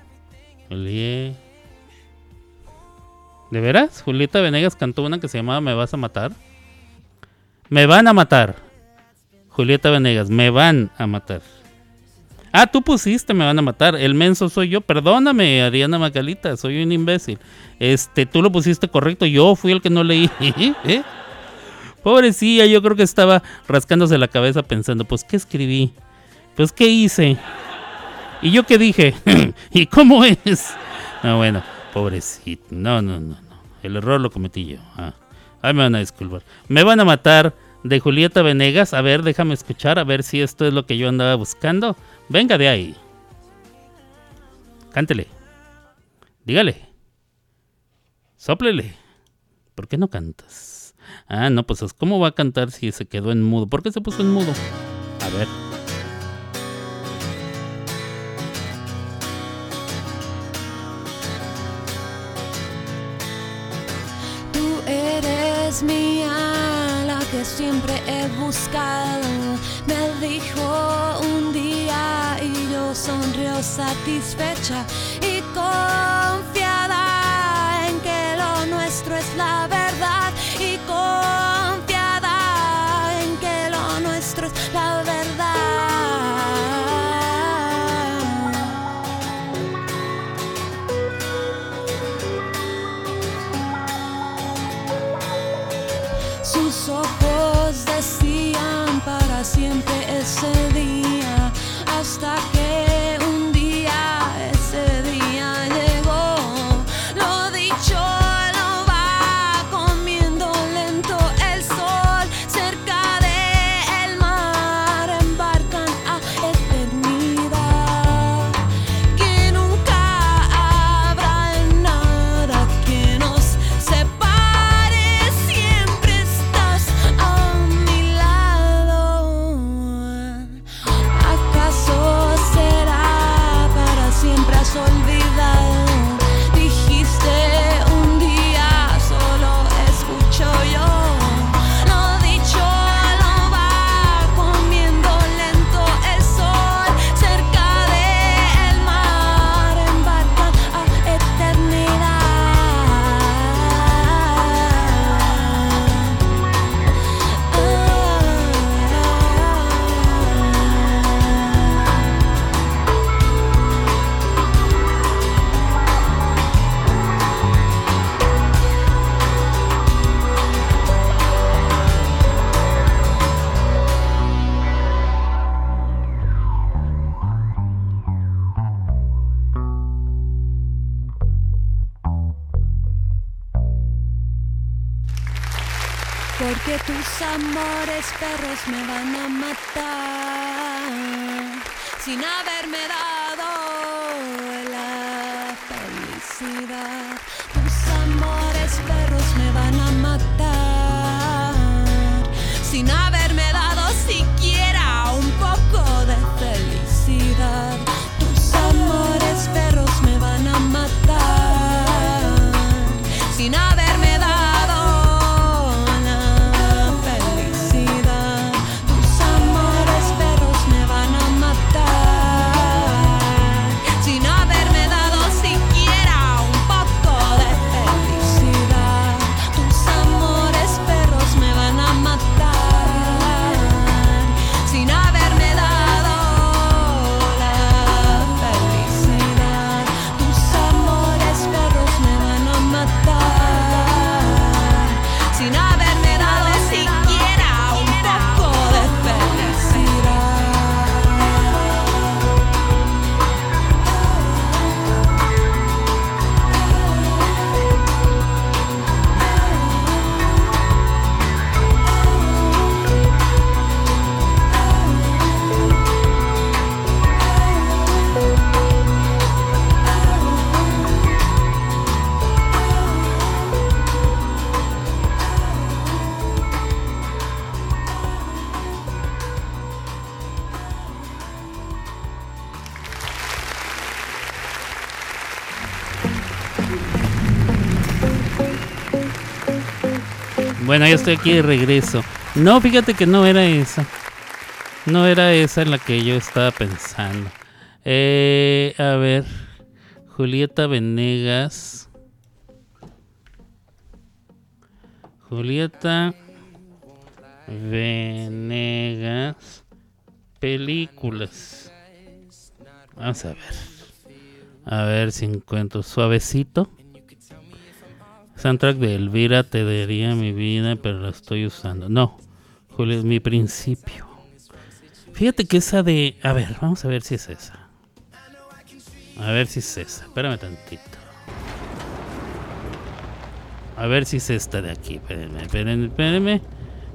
¿De veras? Julieta Venegas cantó una que se llamaba Me vas a matar. Me van a matar. Julieta Venegas, me van a matar. Ah, tú pusiste, me van a matar. El menso soy yo. Perdóname, Ariana Macalita, soy un imbécil. Este, tú lo pusiste correcto, yo fui el que no leí. ¿Eh? Pobrecilla, yo creo que estaba rascándose la cabeza pensando, pues, ¿qué escribí? Pues, ¿qué hice? ¿Y yo qué dije? ¿Y cómo es? Ah, bueno, pobrecito. No, no, no, no. El error lo cometí yo. Ah, me van a disculpar. Me van a matar de Julieta Venegas. A ver, déjame escuchar, a ver si esto es lo que yo andaba buscando. Venga de ahí. Cántele. Dígale. Sóplele. ¿Por qué no cantas? Ah, no, pues ¿cómo va a cantar si se quedó en mudo? ¿Por qué se puso en mudo? A ver. Tú eres mía, la que siempre he buscado. Me dijo un día y yo sonrió satisfecha y confiada amores Bueno, ya estoy aquí de regreso. No, fíjate que no era esa. No era esa en la que yo estaba pensando. Eh, a ver. Julieta Venegas. Julieta Venegas. Películas. Vamos a ver. A ver si encuentro suavecito. Soundtrack de Elvira te daría mi vida, pero la estoy usando. No, Julio, es mi principio. Fíjate que esa de. A ver, vamos a ver si es esa. A ver si es esa. Espérame tantito. A ver si es esta de aquí. Espérenme, espérenme, espérenme.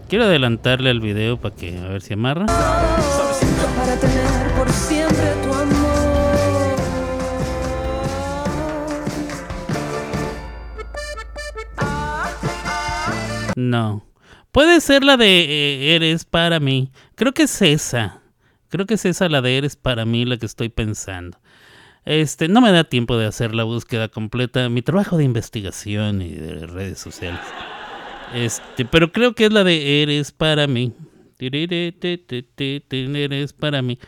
Quiero adelantarle al video para que a ver si amarra. Para tener por No. Puede ser la de eh, Eres para mí. Creo que es esa. Creo que es esa la de Eres para mí la que estoy pensando. Este, no me da tiempo de hacer la búsqueda completa. Mi trabajo de investigación y de redes sociales. Este, pero creo que es la de Eres para mí. Eres para mí.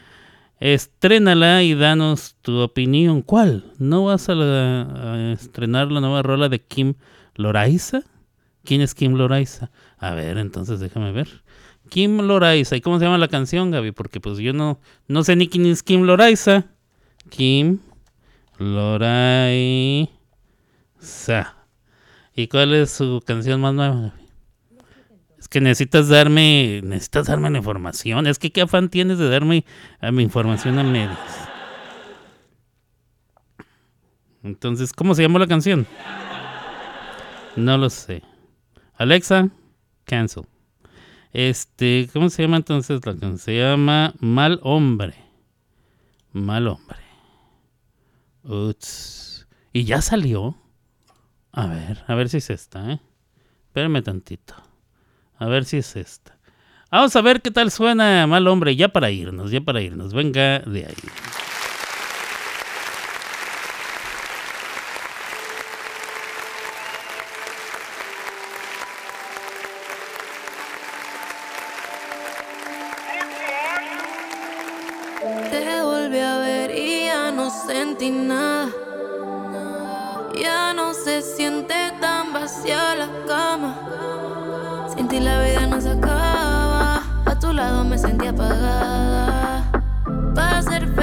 Estrénala y danos tu opinión. ¿Cuál? ¿No vas a, la- a estrenar la nueva rola de Kim Loraiza? ¿Quién es Kim Loraiza? A ver, entonces déjame ver. Kim Loraiza. ¿Y cómo se llama la canción, Gaby? Porque pues yo no, no sé ni quién es Kim Loraiza. Kim Loraiza. ¿Y cuál es su canción más nueva, Gaby? Es que necesitas darme, necesitas darme la información. Es que qué afán tienes de darme a mi información a medias. Entonces, ¿cómo se llama la canción? No lo sé. Alexa, cancel. Este, ¿cómo se llama entonces la canción? Se llama Mal Hombre. Mal Hombre. Uts. ¿Y ya salió? A ver, a ver si es esta, ¿eh? Espérame tantito. A ver si es esta. Vamos a ver qué tal suena Mal Hombre, ya para irnos, ya para irnos. Venga de ahí. Vacía la cama. Sin ti la vida no se acaba. A tu lado me sentí apagada. Para ser feliz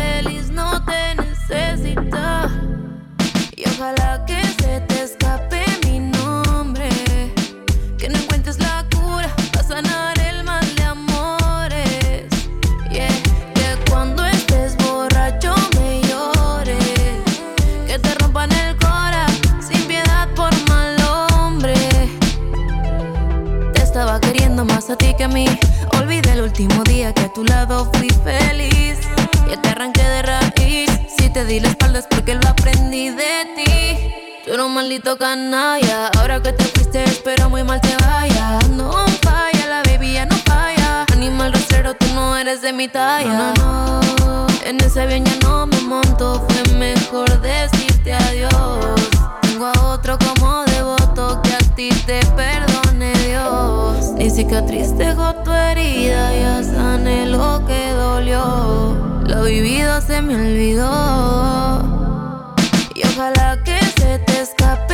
Maldito canalla. Ahora que te fuiste, espero muy mal te vaya. No falla, la baby ya no falla. Animal rastrero, tú no eres de mi talla. No, no, no. En ese avión ya no me monto. Fue mejor decirte adiós. Tengo a otro como devoto que a ti te perdone Dios. Ni cicatriz dejó tu herida, ya sané lo que dolió. Lo vivido se me olvidó. Ojalá que se te escape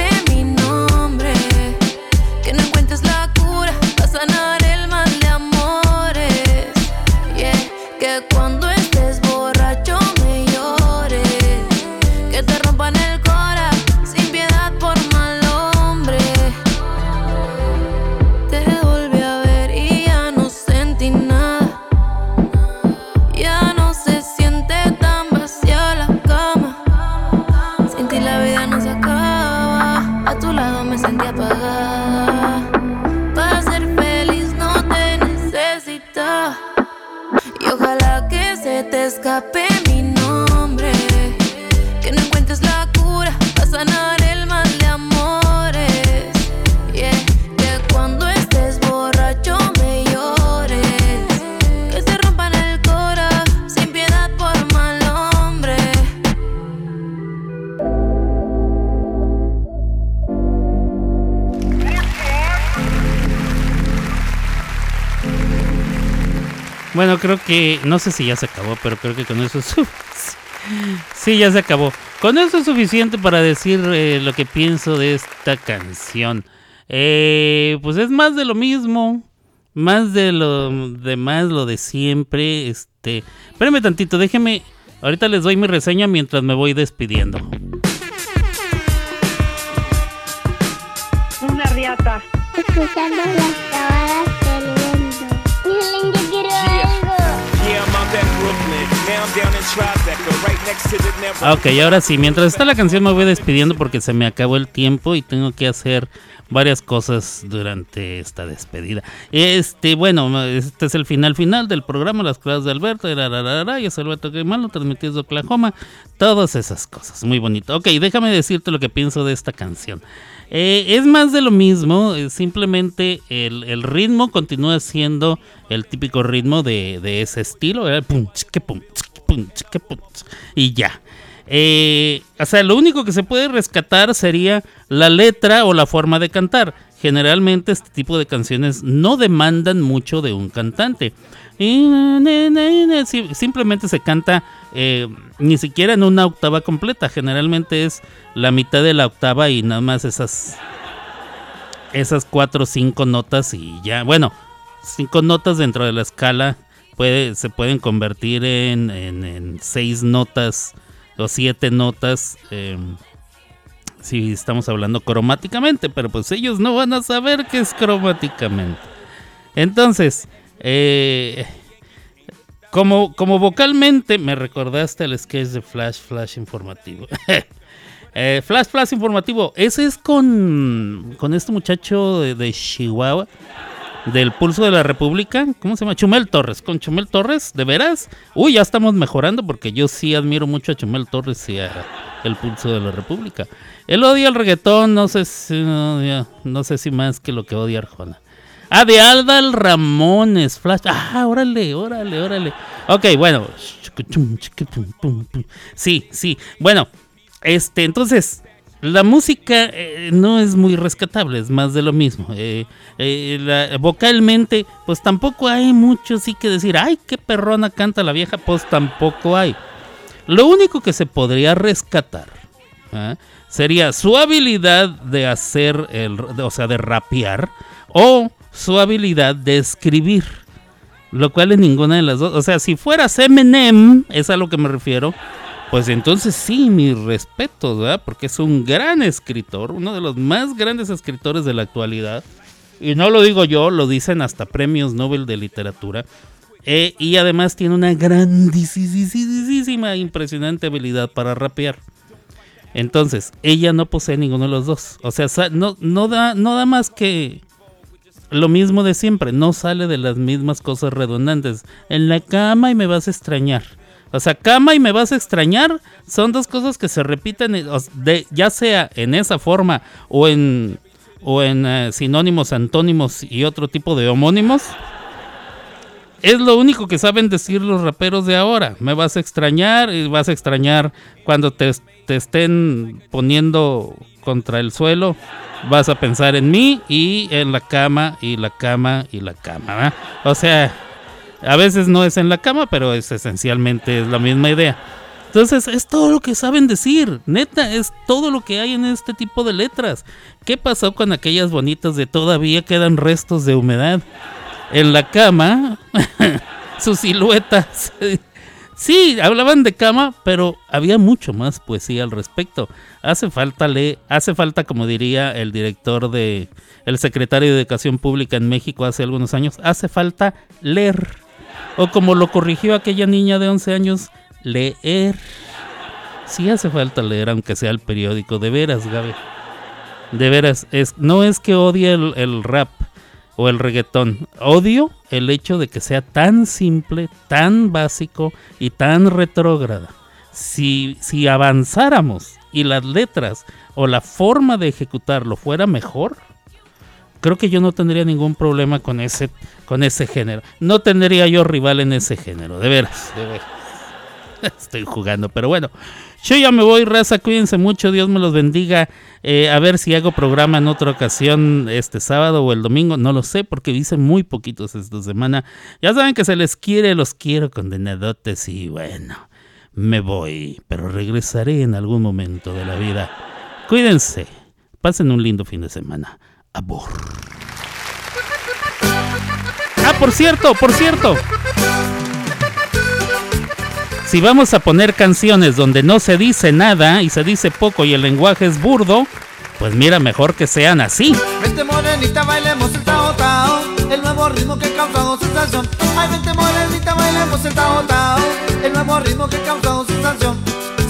creo que, no sé si ya se acabó, pero creo que con eso es suficiente. Sí, ya se acabó. Con eso es suficiente para decir eh, lo que pienso de esta canción. Eh, pues es más de lo mismo. Más de lo de más lo de siempre. Este. Espérenme tantito, déjeme. Ahorita les doy mi reseña mientras me voy despidiendo. Una riata. Escuchando las cabalas del viento. Ok, ahora sí, mientras está la canción me voy despidiendo porque se me acabó el tiempo y tengo que hacer varias cosas durante esta despedida. Este, bueno, este es el final final del programa Las Claves de Alberto, yo soy Alberto Grimaldo, transmitido desde Oklahoma, todas esas cosas, muy bonito. Ok, déjame decirte lo que pienso de esta canción. Eh, es más de lo mismo, simplemente el, ritmo continúa siendo el típico ritmo de, de ese estilo, ¿verdad? Pum, chique, pum, chique, y ya. Eh, o sea, lo único que se puede rescatar sería la letra o la forma de cantar. Generalmente este tipo de canciones no demandan mucho de un cantante. Simplemente se canta eh, ni siquiera en una octava completa. Generalmente es la mitad de la octava y nada más esas esas cuatro o cinco notas y ya. Bueno, cinco notas dentro de la escala puede, se pueden convertir en, en- en seis notas o siete notas. eh, si estamos hablando cromáticamente, pero pues ellos no van a saber qué es cromáticamente. Entonces, eh, como, como vocalmente me recordaste al sketch de Flash Flash informativo. Eh, Flash Flash informativo. Ese es con, con este muchacho de, de Chihuahua. Del Pulso de la República. ¿Cómo se llama? Chumel Torres. Con Chumel Torres, ¿de veras? Uy, ya estamos mejorando porque yo sí admiro mucho a Chumel Torres y a El Pulso de la República. Él odia el reggaetón, no sé si, no, no sé si más que lo que odia Arjona. Ah, de Aldal Ramones, Flash. Ah, órale, órale, órale. Ok, bueno. Sí, sí. Bueno, este, entonces, la música eh, no es muy rescatable, es más de lo mismo. Eh, eh, la- vocalmente, pues tampoco hay mucho sí que decir, ay, qué perrona canta la vieja, pues tampoco hay. Lo único que se podría rescatar ¿ah? sería su habilidad de hacer, el, o sea, de rapear, o su habilidad de escribir. Lo cual en ninguna de las dos. O sea, si fueras Eminem, es a lo que me refiero. Pues entonces sí, mis respetos, ¿verdad? Porque es un gran escritor, uno de los más grandes escritores de la actualidad. Y no lo digo yo, lo dicen hasta premios Nobel de literatura. Eh, y además tiene una grandísima, impresionante habilidad para rapear. Entonces, ella no posee ninguno de los dos. O sea, no da más que lo mismo de siempre. No sale de las mismas cosas redundantes. En la cama y me vas a extrañar. O sea, cama y me vas a extrañar son dos cosas que se repiten, eh, ya sea en esa forma o en, o en eh, sinónimos, antónimos y otro tipo de homónimos. Es lo único que saben decir los raperos de ahora. Me vas a extrañar y vas a extrañar cuando te, te estén poniendo contra el suelo. Vas a pensar en mí y en la cama y la cama y la cama. O sea, a veces no es en la cama, pero es esencialmente es la misma idea. Entonces es todo lo que saben decir, neta, es todo lo que hay en este tipo de letras. ¿Qué pasó con aquellas bonitas de todavía quedan restos de humedad? En la cama, sus siluetas. Sí, hablaban de cama, pero había mucho más poesía al respecto. Hace falta le, hace falta, como diría el director de, el secretario de Educación Pública en México hace algunos años, hace falta leer. O como lo corrigió aquella niña de 11 años, leer. Sí hace falta leer, aunque sea el periódico. De veras, Gabe. De veras, es, no es que odie el, el rap o el reggaetón. Odio el hecho de que sea tan simple, tan básico y tan retrógrada. Si, si avanzáramos y las letras o la forma de ejecutarlo fuera mejor, creo que yo no tendría ningún problema con ese, con ese género. No tendría yo rival en ese género, de veras. Estoy jugando, pero bueno. Yo ya me voy, raza. Cuídense mucho. Dios me los bendiga. Eh, a ver si hago programa en otra ocasión este sábado o el domingo. No lo sé porque dicen muy poquitos esta semana. Ya saben que se les quiere, los quiero condenadotes y bueno, me voy. Pero regresaré en algún momento de la vida. Cuídense. Pasen un lindo fin de semana. Ah, por cierto, por cierto. Si vamos a poner canciones donde no se dice nada y se dice poco y el lenguaje es burdo, pues mira, mejor que sean así.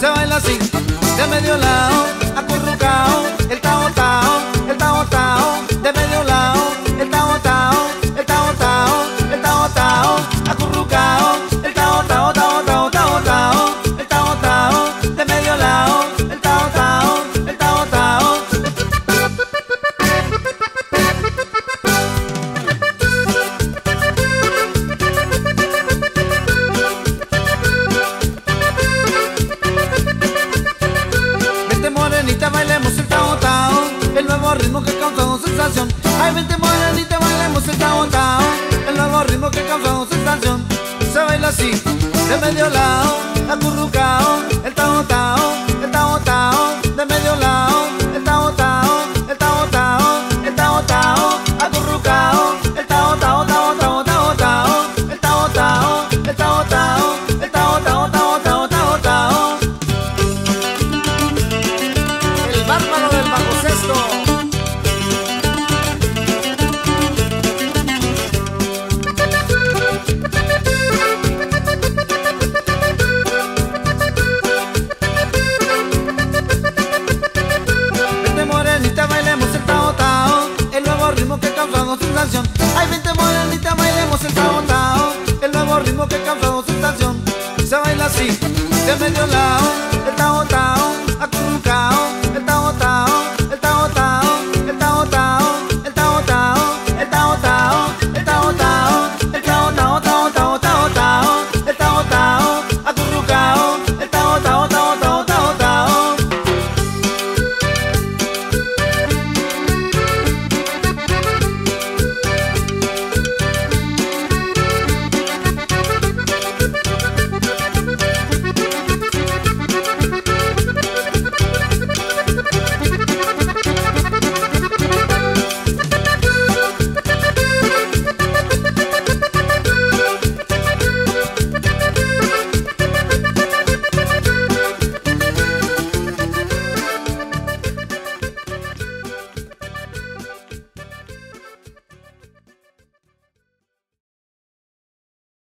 Se baila así, de medio lado, El el El nuevo ritmo que causa sensación Se baila así, de medio lado Acurrucao, el tao tao El tao tao, de medio lado